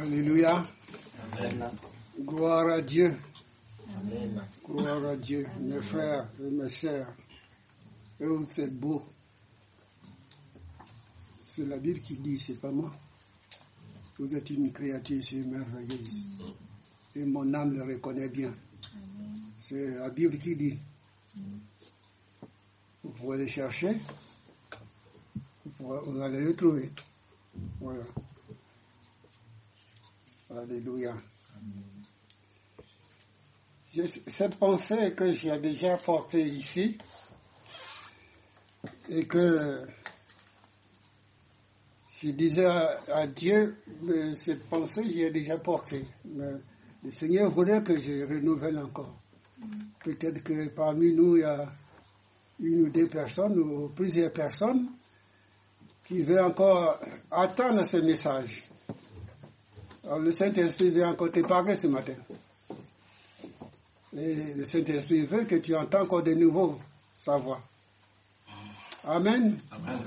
Alléluia. Amen. Gloire à Dieu. Amen. Gloire à Dieu. Mes frères et mes sœurs. Vous êtes beaux. C'est la Bible qui dit, c'est pas moi. Vous êtes une créature merveilleuse. Et mon âme le reconnaît bien. C'est la Bible qui dit. Vous pouvez le chercher. Vous allez le trouver. Voilà. Alléluia. Cette pensée que j'ai déjà portée ici et que je disais à, Dieu, mais cette pensée j'ai déjà portée. Le Seigneur voulait que je renouvelle encore. Peut-être que parmi nous, il y a une ou deux personnes ou plusieurs personnes qui veulent encore attendre ce message. Alors le Saint-Esprit veut encore te parler ce matin. Et le Saint-Esprit veut que tu entends encore de nouveau sa voix. Amen. Amen.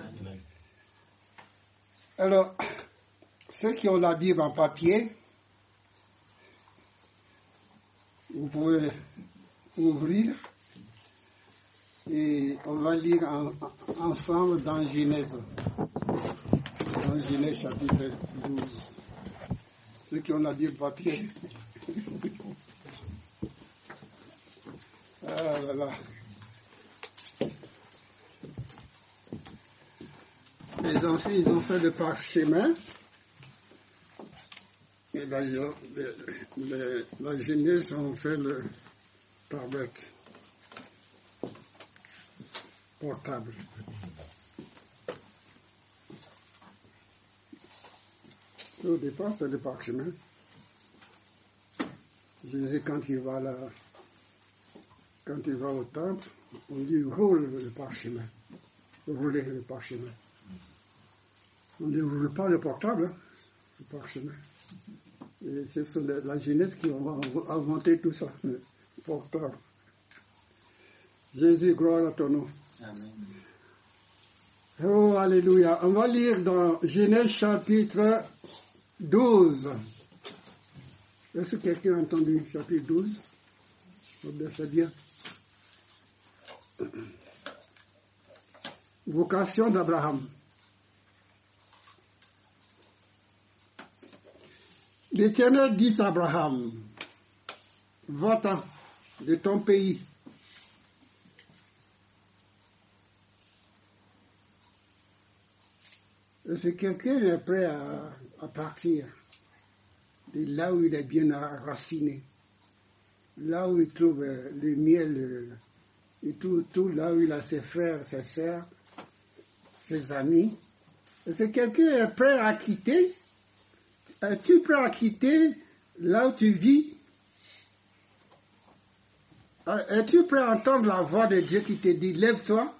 Alors, ceux qui ont la Bible en papier, vous pouvez ouvrir et on va lire en- ensemble dans Genèse. Dans Genèse chapitre 12. Ceux qui ont la Bible papier. Ah là là. Les anciens, ils ont fait le parchemin. Et d'ailleurs, la jeunesse ont fait le tablette portable. Au départ, c'est le parchemin. Jésus, quand il va là, quand il va au temple, on dit roule le parchemin. Roulez le parchemin. On ne roule pas le portable, hein, le parchemin. Et c'est sur la, la jeunesse qui va inventer tout ça, le portable. Jésus, gloire à ton nom. Amen. Oh, Alléluia. On va lire dans Genèse chapitre 12. Est-ce que quelqu'un a entendu chapitre 12 Oh, ben, C'est bien. Vocation d'Abraham. L'Éternel dit à Abraham, va-t'en de ton pays Que quelqu'un est prêt à, partir de là où il est bien enraciné, là où il trouve euh, le miel, euh, et tout, tout là où il a ses frères, ses sœurs, ses amis. Que quelqu'un est prêt à quitter. Es-tu prêt à quitter là où tu vis. Es-tu prêt à entendre la voix de Dieu qui te dit lève-toi.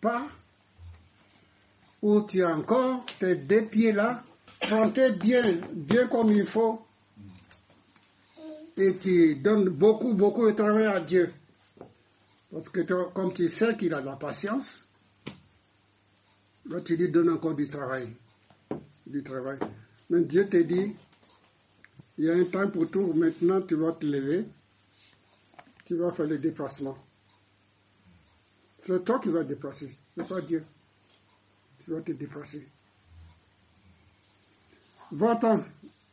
Pas où tu as encore tes deux pieds là, plantés bien, bien comme il faut, et tu donnes beaucoup, beaucoup de travail à Dieu. Parce que toi, comme tu sais qu'il a de la patience, là tu lui donnes encore du travail. Du travail. Mais Dieu te dit, il y a un temps pour tout, maintenant tu vas te lever, tu vas faire le déplacement. C'est toi qui vas déplacer, c'est pas Dieu tu vas te déplacer. Va-t'en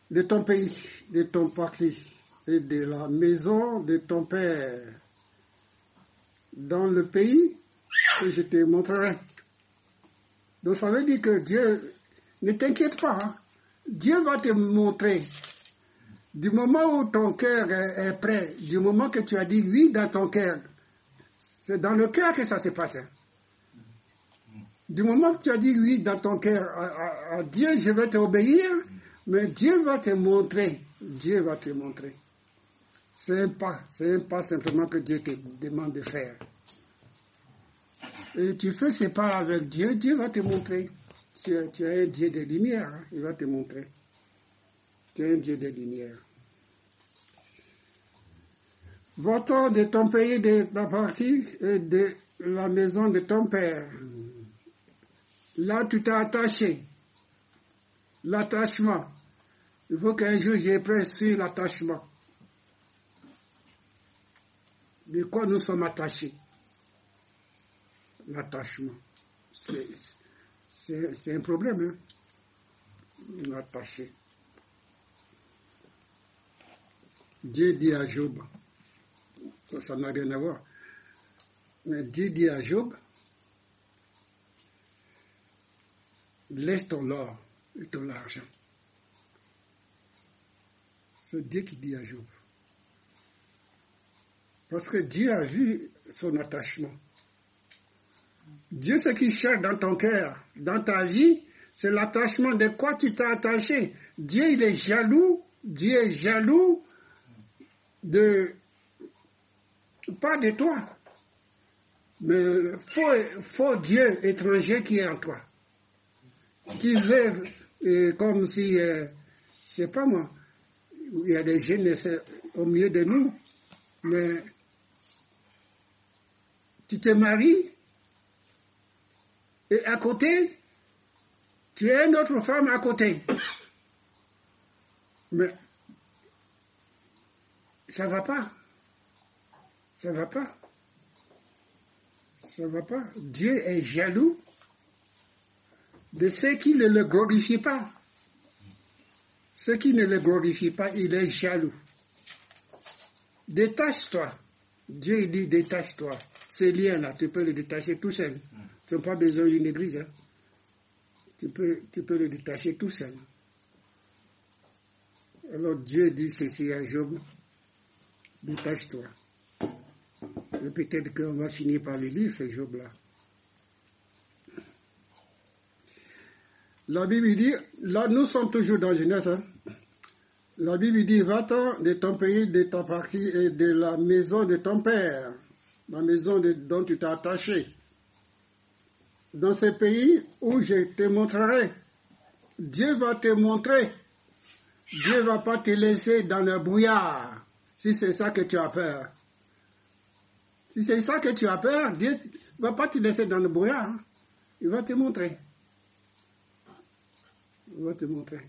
de ton pays, de ton parti et de la maison de ton père dans le pays que je te montrerai. Donc ça veut dire que Dieu, ne t'inquiète pas, hein. Dieu va te montrer. Du moment où ton cœur est, est prêt, du moment que tu as dit oui dans ton cœur, c'est dans le cœur que ça se passe. hein. Du moment que tu as dit oui dans ton cœur à, Dieu, je vais t'obéir, mais Dieu va te montrer. Dieu va te montrer. C'est un pas, c'est un pas simplement que Dieu te demande de faire. Et tu fais ce pas avec Dieu, Dieu va te montrer. Tu, es- tu es un Dieu de lumière, hein, il va te montrer. Tu es un Dieu de lumière. Va-t'en de ton pays, de ta partie et de la maison de ton père. Là, tu t'es attaché. L'attachement. Il faut qu'un jour pris sur l'attachement. De quoi nous sommes attachés? L'attachement. C'est- un problème. Hein? Attaché. Dieu dit à Job, ça n'a rien à voir, mais Dieu dit à Job, laisse ton or et ton argent. C'est Dieu qui dit à Job. Parce que Dieu a vu son attachement. Dieu, ce qu'il cherche dans ton cœur, dans ta vie, c'est l'attachement de quoi tu t'es attaché. Dieu, il est jaloux. Dieu est jaloux de, pas de toi, mais faux, faux Dieu étranger qui est en toi. Qui veut, euh, comme si, euh, sais pas moi, il y a des jeunes c'est au milieu de nous, mais tu te maries et à côté, tu as une autre femme à côté. Mais ça va pas. Ça va pas. Ça va pas. Dieu est jaloux de ceux qui ne le glorifient pas. Ceux qui ne le glorifient pas, il est jaloux. Détache-toi. Dieu dit détache-toi. Ces liens-là, tu peux le détacher tout seul. Tu n'as pas besoin d'une église. hein. Tu, peux, tu peux le détacher tout seul. Alors Dieu dit ceci à Job, détache-toi. Et peut-être qu'on va finir par le lire, ce Job-là. La Bible dit, là nous sommes toujours dans Genèse, hein. la Bible dit, va-t'en de ton pays, de ta partie et de la maison de ton père, la maison dont tu t'es attaché. Dans ce pays où je te montrerai, Dieu va te montrer. Dieu va pas te laisser dans le brouillard, si c'est ça que tu as peur. Si c'est ça que tu as peur, Dieu va pas te laisser dans le brouillard. hein. Il va te montrer. Il va te montrer.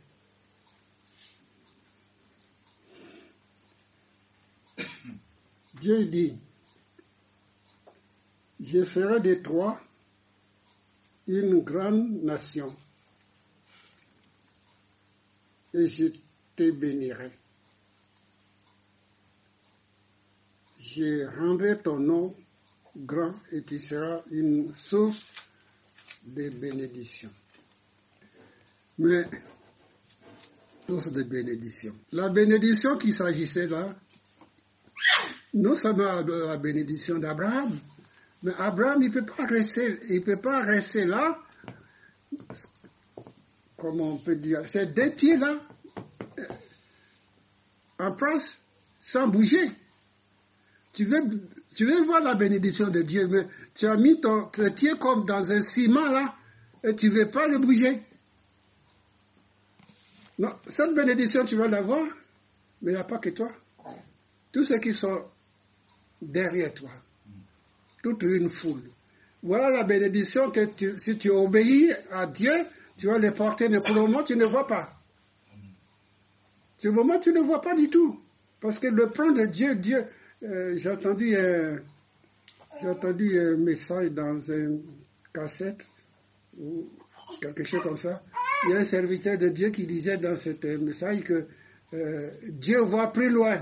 Dieu dit, je ferai de toi une grande nation et je te bénirai. Je rendrai ton nom grand et tu seras une source de bénédiction. Mais, source de bénédiction. La bénédiction qu'il s'agissait là, non seulement la bénédiction d'Abraham, mais Abraham, il peut pas rester, peut pas rester là, comment on peut dire, ces deux pieds-là, euh, en place, sans bouger. Tu veux, tu veux voir la bénédiction de Dieu, mais tu as mis ton, tes pieds comme dans un ciment là, et tu veux pas le bouger. Non, cette bénédiction, tu vas l'avoir, mais il n'y a pas que toi. Tous ceux qui sont derrière toi, toute une foule. Voilà la bénédiction que si tu obéis à Dieu, tu vas les porter, mais pour le moment, tu ne vois pas. Sur le moment, tu ne vois pas du tout. Parce que le plan de Dieu, Dieu, euh, j'ai entendu, j'ai entendu un message dans une cassette, ou quelque chose comme ça. Il y a un serviteur de Dieu qui disait dans ce message que euh, Dieu voit plus loin.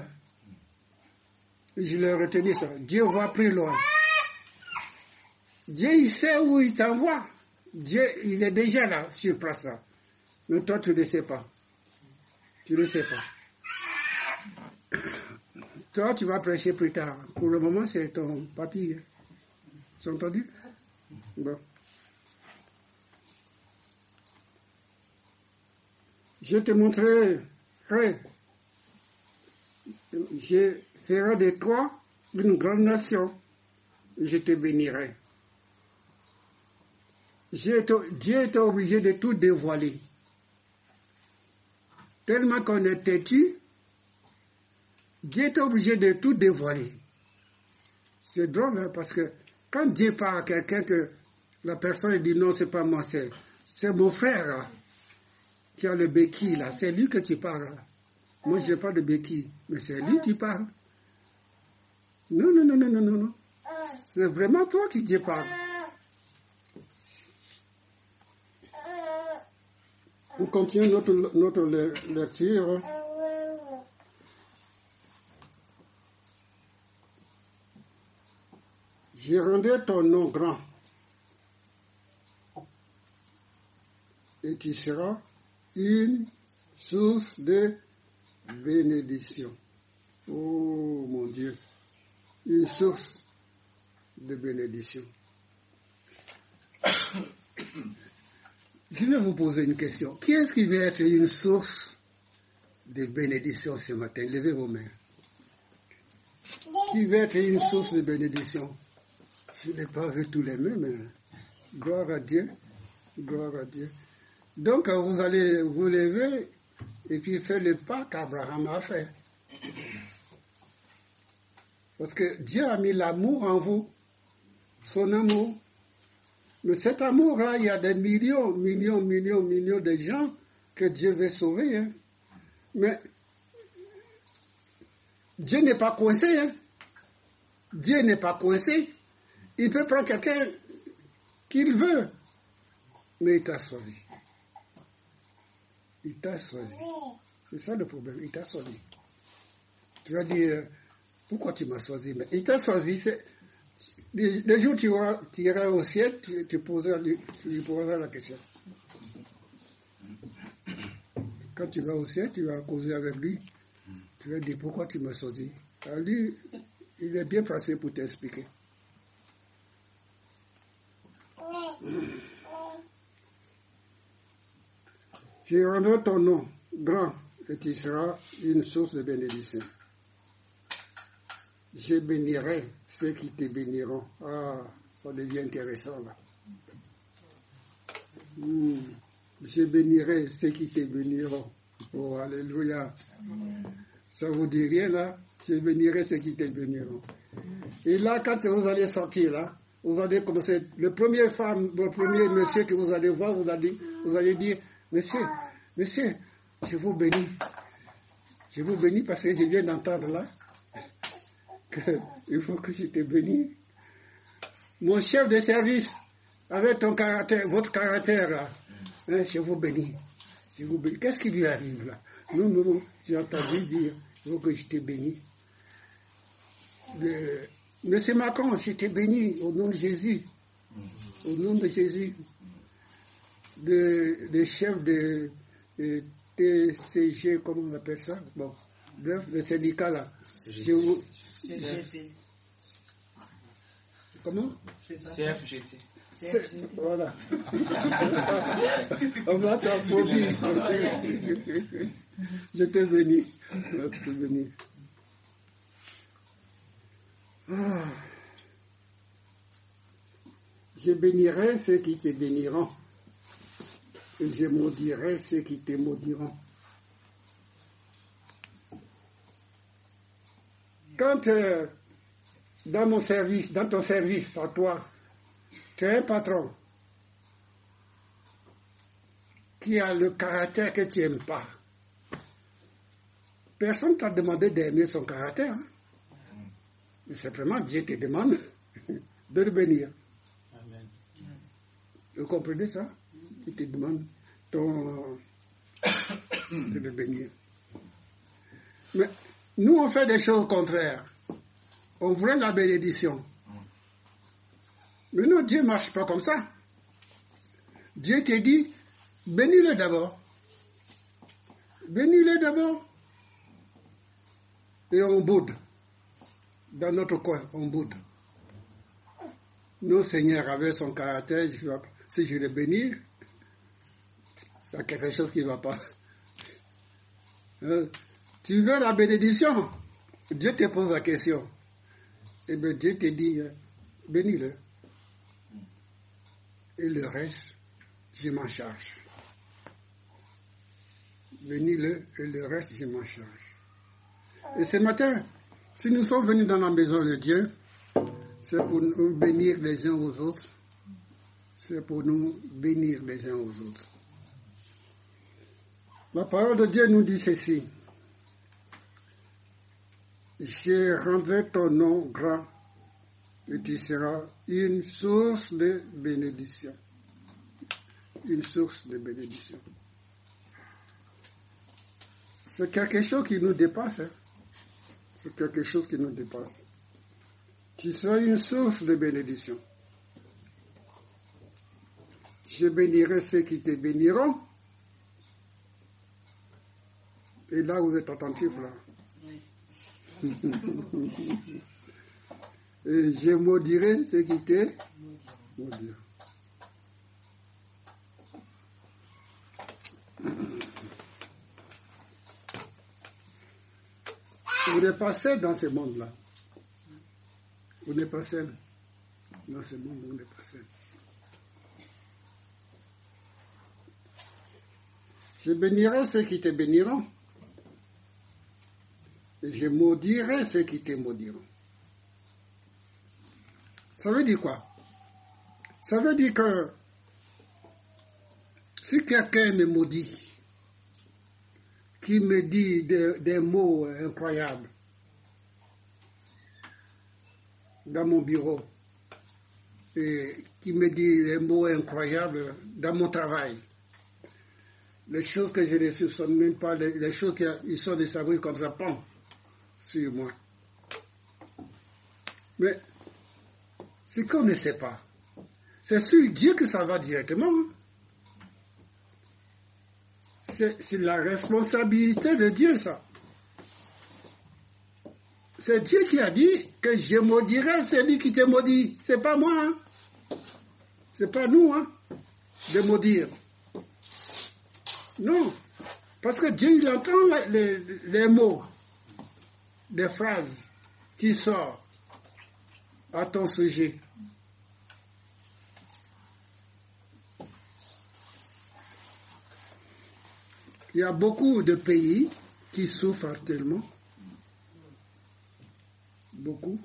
Je l'ai retenu ça. Dieu voit plus loin. Dieu, il sait où il t'envoie. Dieu, il est déjà là, sur place là. Mais toi, tu ne sais pas. Tu ne sais pas. Toi, tu vas prêcher plus tard. Pour le moment, c'est ton papier. Tu as entendu? Bon. Je te montrerai, je ferai de toi une grande nation. Je te bénirai. Dieu était obligé de tout dévoiler. Tellement qu'on est têtu, Dieu était obligé de tout dévoiler. C'est drôle hein, parce que quand Dieu parle à quelqu'un que la personne dit non, c'est pas moi, c'est, c'est mon frère. Tu as le béquille là, c'est lui que tu parles. Moi, je n'ai pas de béquille, mais c'est lui qui parle. Non, non, non, non, non, non, non. C'est vraiment toi qui Dieu parle. On continue notre, notre le- lecture. Je rendrai ton nom grand. Et tu seras une source de bénédiction. Oh mon Dieu, une source de bénédiction. Je vais vous poser une question. Qui est-ce qui veut être une source de bénédiction ce matin? Levez vos mains. Qui veut être une source de bénédiction? Je n'ai pas vu tous les mais gloire à Dieu. Gloire à Dieu. Donc, euh, vous allez vous lever et puis faire le pas qu'Abraham a fait. Parce que Dieu a mis l'amour en vous, son amour. Mais cet amour-là, il y a des millions, millions, millions, millions de gens que Dieu veut sauver. hein. Mais Dieu n'est pas coincé. hein. Dieu n'est pas coincé. Il peut prendre quelqu'un qu'il veut. Mais il t'a choisi. Il t'a choisi. C'est ça le problème. Il t'a choisi. Tu vas dire, pourquoi tu m'as choisi? Mais il t'a choisi. c'est- les jours où tu iras, tu iras au ciel, tu, tu poseras, lui- tu lui poseras la question. Quand tu vas au ciel, tu vas causer avec lui. Tu vas dire, pourquoi tu m'as choisi? Alors lui, il est bien placé pour t'expliquer. Je rendrai ton nom grand et tu seras une source de bénédiction. Je bénirai ceux qui te béniront. Ah, ça devient intéressant là. Hmm. Je bénirai ceux qui te béniront. Oh, alléluia. Ça vous dit rien là? Je bénirai ceux qui te béniront. Et là, quand vous allez sortir là, vous allez commencer. Le premier femme, le premier monsieur que vous allez voir, vous allez, vous allez dire, Monsieur, monsieur, je vous bénis. Je vous bénis parce que je viens d'entendre là qu'il faut que je te. Mon chef de service, avec ton caractère, votre caractère là, hein, je vous bénis. Je vous bénis. Qu'est-ce qui lui arrive là? Non, non, non, j'ai entendu dire, il faut que je te Monsieur Macron, je te au nom de Jésus. Au nom de Jésus. De, de chef de, de TCG, comment on appelle ça? Bon, bref, le syndicat là. Vous- CGT. comment? CFGT. C'est- Voilà. On va t'applaudir. Je te bénis. Je te bénis. Ah. Je bénirai ceux qui te béniront. Et je maudirai ceux qui te maudiront. Quand euh, dans mon service, dans ton service, à toi, tu es un patron qui a le caractère que tu n'aimes pas. Personne t'a demandé d'aimer son caractère. hein. Mais Simplement, Dieu te demande de le bénir. Amen. Vous comprenez ça? Il te demande ton... de le bénir. Mais nous, on fait des choses contraires. On voulait la bénédiction. Mais non, Dieu ne marche pas comme ça. Dieu te dit, bénis-le d'abord. Bénis-le d'abord. Et on boude. Dans notre coin, on boude. Nos Seigneur avait son caractère. Si je le bénis, il y a quelque chose qui ne va pas. Hein? Tu veux la bénédiction? Dieu te pose la question. Et bien Dieu te dit, euh, bénis-le. Et le reste, je m'en charge. Bénis-le et le reste, je m'en charge. Et ce matin, si nous sommes venus dans la maison de Dieu, c'est pour nous bénir les uns aux autres. C'est pour nous bénir les uns aux autres. La parole de Dieu nous dit ceci. Je rendrai ton nom grand et tu seras une source de bénédiction. Une source de bénédiction. C'est quelque chose qui nous dépasse. hein. C'est quelque chose qui nous dépasse. Tu seras une source de bénédiction. Je bénirai ceux qui te béniront. Et là, vous êtes attentifs là. Et je maudirai ceux qui te maudiront. Vous n'êtes pas seul dans ce monde-là. Vous n'êtes pas seul. Dans ce monde, vous n'êtes pas seul. Je bénirai ceux qui te béniront. Je maudirai ceux qui te maudiront. Ça veut dire quoi? Ça veut dire que si quelqu'un me maudit, qui me dit des, mots incroyables dans mon bureau, et qui me dit des mots incroyables dans mon travail, les choses que je ne soupçonne même pas, les, choses qui sont des sabris comme ça, sur moi. Mais ce qu'on ne sait pas, c'est sur Dieu que ça va directement. C'est c'est la responsabilité de Dieu, ça. C'est Dieu qui a dit que je maudirai celui qui te maudit. C'est pas moi, hein. C'est pas nous, hein, de maudire. Non. Parce que Dieu, il entend les- les mots, des phrases qui sortent à ton sujet. Il y a beaucoup de pays qui souffrent actuellement. Beaucoup.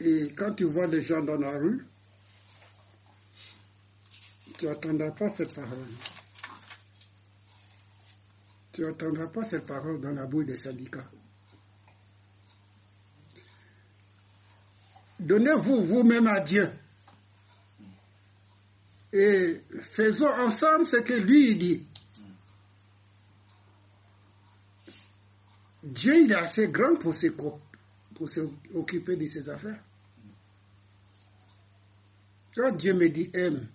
Et quand tu vois des gens dans la rue, tu n'attendras pas cette parole. Tu n'attendras pas cette parole dans la bouille des syndicats. Donnez-vous vous-même à Dieu. Et faisons ensemble ce que lui dit. Dieu, il est assez grand pour se- pour s'occuper de ses affaires. Quand Dieu me dit aime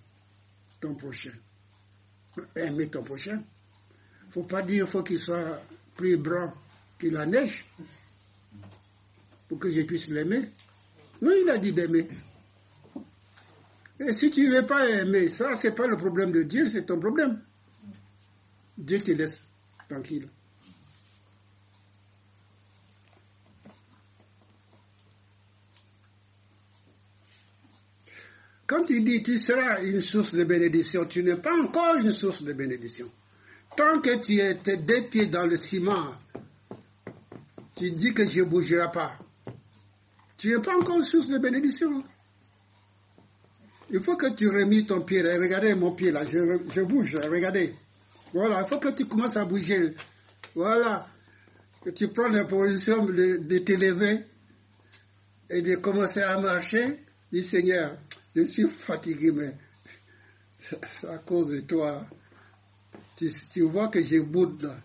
ton prochain, aime ton prochain, faut pas dire faut qu'il soit plus blanc que la neige pour que je puisse l'aimer. Non, il a dit d'aimer. Et si tu ne veux pas aimer, ça, c'est pas le problème de Dieu, c'est ton problème. Dieu te laisse tranquille. Quand il dit tu seras une source de bénédiction, tu n'es pas encore une source de bénédiction. Tant que tu es tes deux pieds dans le ciment, tu dis que je ne bougerai pas. Tu n'es pas encore source de bénédiction. Il faut que tu remis ton pied. Regardez mon pied là, je, bouge, regardez. Voilà, il faut que tu commences à bouger. Voilà. Que tu prends la position de, de t'élever et de commencer à marcher. Dis Seigneur, je suis fatigué, mais c'est à cause de toi. Tu, vois que je boude là.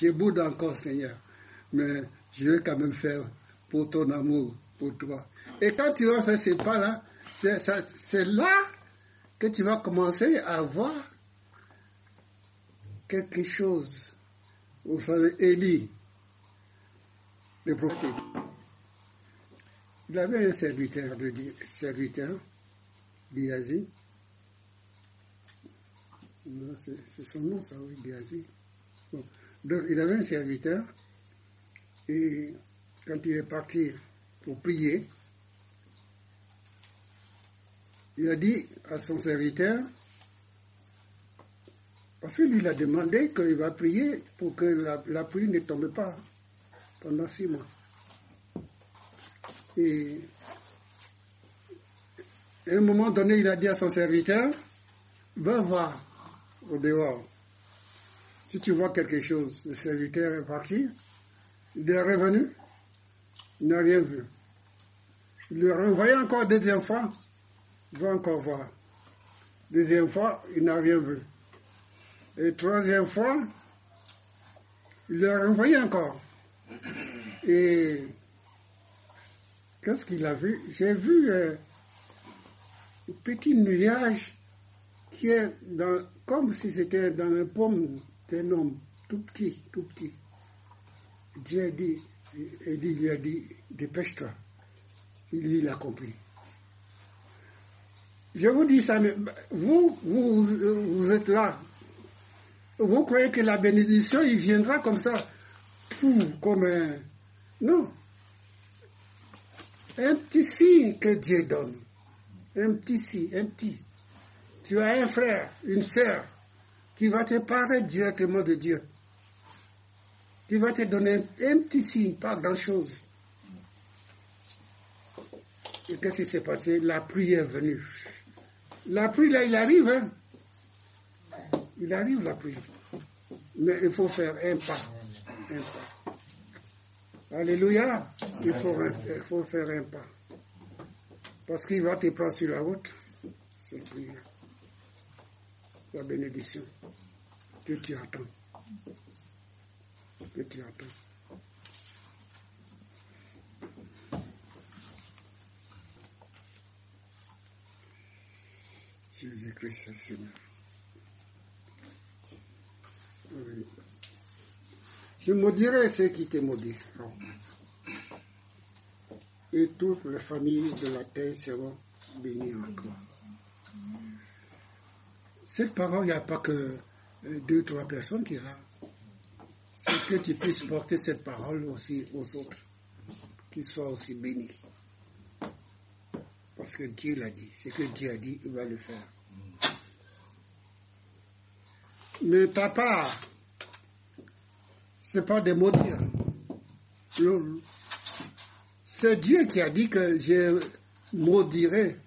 Je boude encore, Seigneur. Mais je vais quand même faire pour ton amour, pour toi. Et quand tu vas faire ces pas-là, c'est là que tu vas commencer à voir quelque chose. Vous savez, Élie, le prophète, il avait un serviteur de Di- serviteur, Géhazi. C'est son nom, ça, oui, Géhazi. Bon. Donc, il avait un serviteur, et quand il est parti pour prier, il a dit à son serviteur, parce qu'il lui a demandé qu'il va prier pour que la, la pluie ne tombe pas pendant six mois. Et à un moment donné, il a dit à son serviteur, va voir au dehors. Si tu vois quelque chose, le serviteur est parti, il est revenu, il n'a rien vu. Il le renvoyé encore deuxième fois, il va encore voir. Deuxième fois, il n'a rien vu. Et troisième fois, il le renvoyé encore. Et qu'est-ce qu'il a vu? J'ai vu euh, un petit nuage qui est dans, comme si c'était dans un pomme d'un homme tout petit, tout petit. Dieu a dit, et lui a dit, dépêche-toi. Il, il a compris. Je vous dis ça, mais vous, vous, vous êtes là. Vous croyez que la bénédiction, il viendra comme ça, comme un... Non. Un petit signe que Dieu donne. Un petit signe, un petit. Tu as un frère, une sœur, qui va te parler directement de Dieu. Qui va te donner un petit signe, pas grand-chose. Et qu'est-ce qui s'est passé? La pluie est venue. La pluie, là, il arrive. Hein? Il arrive, la pluie. Mais il faut faire un pas. Un pas. Alléluia. Il faut, il faut faire un pas. Parce qu'il va te prendre sur la route. C'est La bénédiction que tu attends. Que tu attends. Jésus-Christ, Seigneur. Je maudirai ceux qui te maudiront. Et toutes les familles de la terre seront bénies en toi. Cette parole, il n'y a pas que euh, deux, trois personnes qui là. C'est que tu puisses porter cette parole aussi aux autres, qu'ils soient aussi bénis. Parce que Dieu l'a dit. Ce que Dieu a dit, il va le faire. Mais ta part, c'est pas de maudire. C'est Dieu qui a dit que je maudirai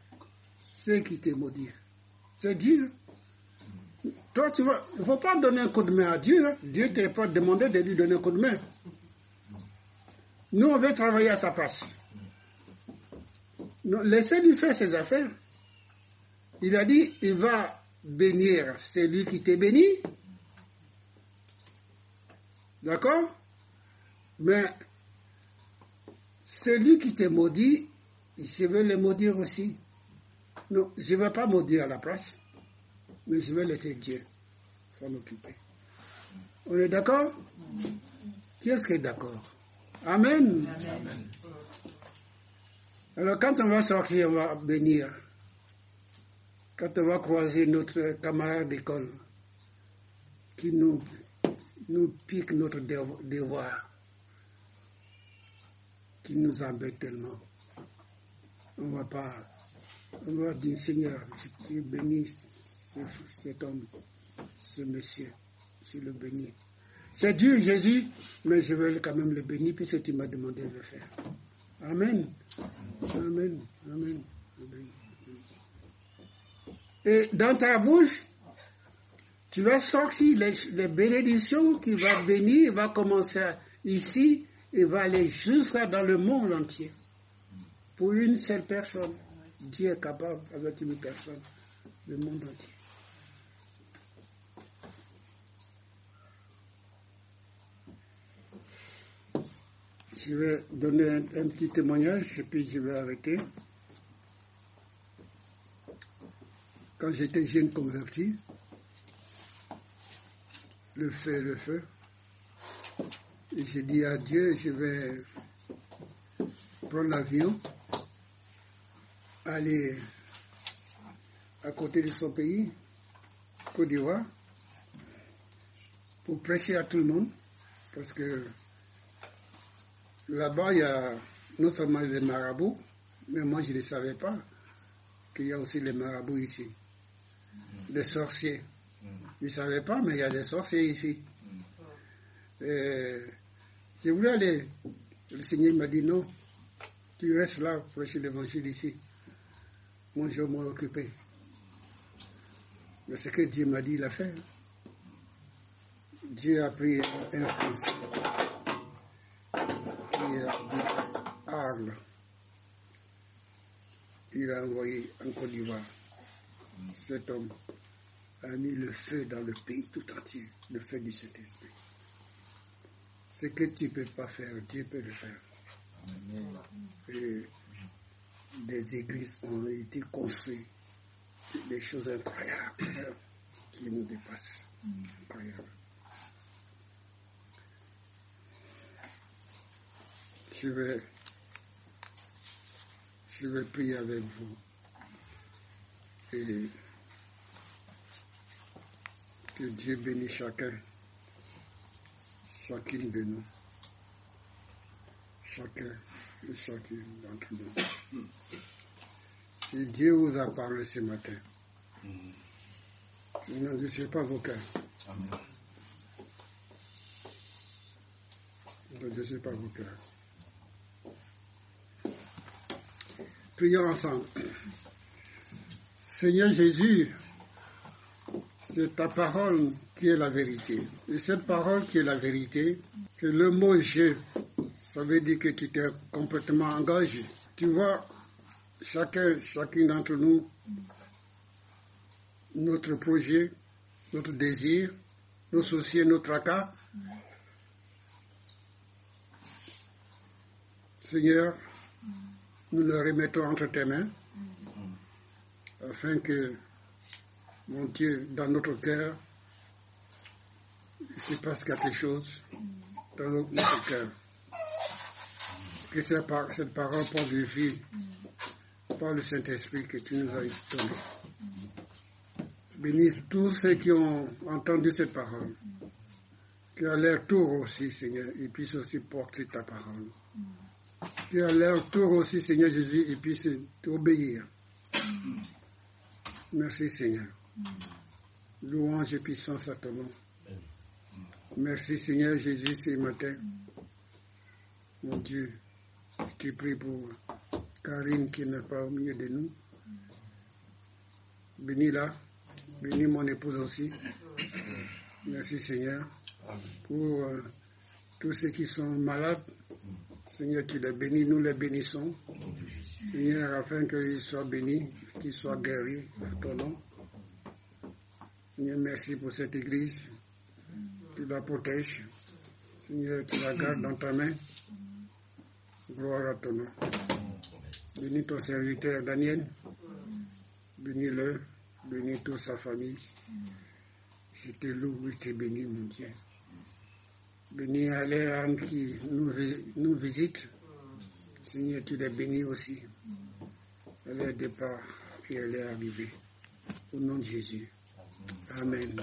ceux qui te maudirent. C'est Dieu. Toi, tu vas, il ne faut pas donner un coup de main à Dieu. Hein. Dieu ne t'a pas demandé de lui donner un coup de main. Nous, on veut travailler à sa place. Laissez-lui faire ses affaires. Il a dit, il va bénir celui qui t'est béni. D'accord? Mais celui qui t'est maudit, je vais le maudire aussi. Non, je ne vais pas maudire à la place, mais je vais laisser Dieu s'en occuper. On est d'accord? Qui est-ce qui est d'accord? Amen. Amen. Alors quand on va sortir, on va bénir. Quand on va croiser notre camarade d'école qui nous, nous pique notre devoir, qui nous embête tellement, on va pas, on va dire Seigneur, je bénis cet homme, ce monsieur, je le bénis. C'est Dieu, Jésus, mais je vais quand même le bénir puisque tu m'as demandé de le faire. Amen. Amen. Amen. Et dans ta bouche, tu vas sortir les, bénédictions qui vont venir, va commencer ici et va aller jusqu'à dans le monde entier. Pour une seule personne. Dieu est capable avec une personne, le monde entier. Je vais donner un, petit témoignage et puis je vais arrêter. Quand j'étais jeune converti, le feu, le feu, j'ai dit à Dieu, je vais prendre l'avion, aller à côté de son pays, Côte d'Ivoire, pour prêcher à tout le monde, parce que Là-bas, il y a non seulement les marabouts, mais moi je ne savais pas qu'il y a aussi les marabouts ici. Les sorciers. Je ne savais pas, mais il y a des sorciers ici. je voulais aller. Le Seigneur m'a dit non, tu restes là pour prêcher l'évangile ici. Moi, je vais m'en occuper. Mais ce que Dieu m'a dit, il a fait. Dieu a pris un qui habite Arles. Il a envoyé en Côte d'Ivoire. Cet homme a mis le feu dans le pays tout entier, le feu du Saint-Esprit. Ce que tu ne peux pas faire, Dieu peut le faire. Et des églises ont été construites, des choses incroyables qui nous dépassent. Incroyables. Je vais, je vais prier avec vous. Et que Dieu bénisse chacun, chacune de nous, chacun et chacune d'entre nous. Si Dieu vous a parlé ce matin, n'endurcez pas vos cœurs. N'endurcez pas vos cœurs. Prions ensemble. Seigneur Jésus, c'est ta parole qui est la vérité. Et cette parole qui est la vérité, c'est le mot je. Ça veut dire que tu t'es complètement engagé. Tu vois, chacun, chacune d'entre nous, notre projet, notre désir, nos soucis, nos tracas. Seigneur, nous le remettons entre tes mains afin que, mon Dieu, dans notre cœur, il se passe quelque chose dans notre cœur. Que cette, par- cette parole porte de vie par le Saint-Esprit que tu nous as donné. Bénis tous ceux qui ont entendu cette parole. Que à leur tour aussi, Seigneur, ils puissent aussi porter ta parole. Que à leur tour aussi, Seigneur Jésus, ils puissent t'obéir. Merci Seigneur. Louange et puissance à ton nom. Merci Seigneur Jésus ce matin. Mon Dieu, je te prie pour Karine qui n'est pas au milieu de nous. Bénis-la. Bénis mon épouse aussi. Merci Seigneur. Pour euh, tous ceux qui sont malades, Seigneur, tu les bénis, nous les bénissons. Seigneur, afin qu'ils soient bénis, qu'ils soient guéris à ton nom. Seigneur, merci pour cette église. Tu la protèges. Seigneur, tu la gardes dans ta main. Gloire à ton nom. Bénis ton serviteur Daniel. Bénis-le. Bénis toute sa famille. Je te loue, je te bénis, mon Dieu. Aléane qui nous, nous visite. Seigneur, tu les bénis aussi. Elle est départ et elle est arrivée. Au nom de Jésus. Amen.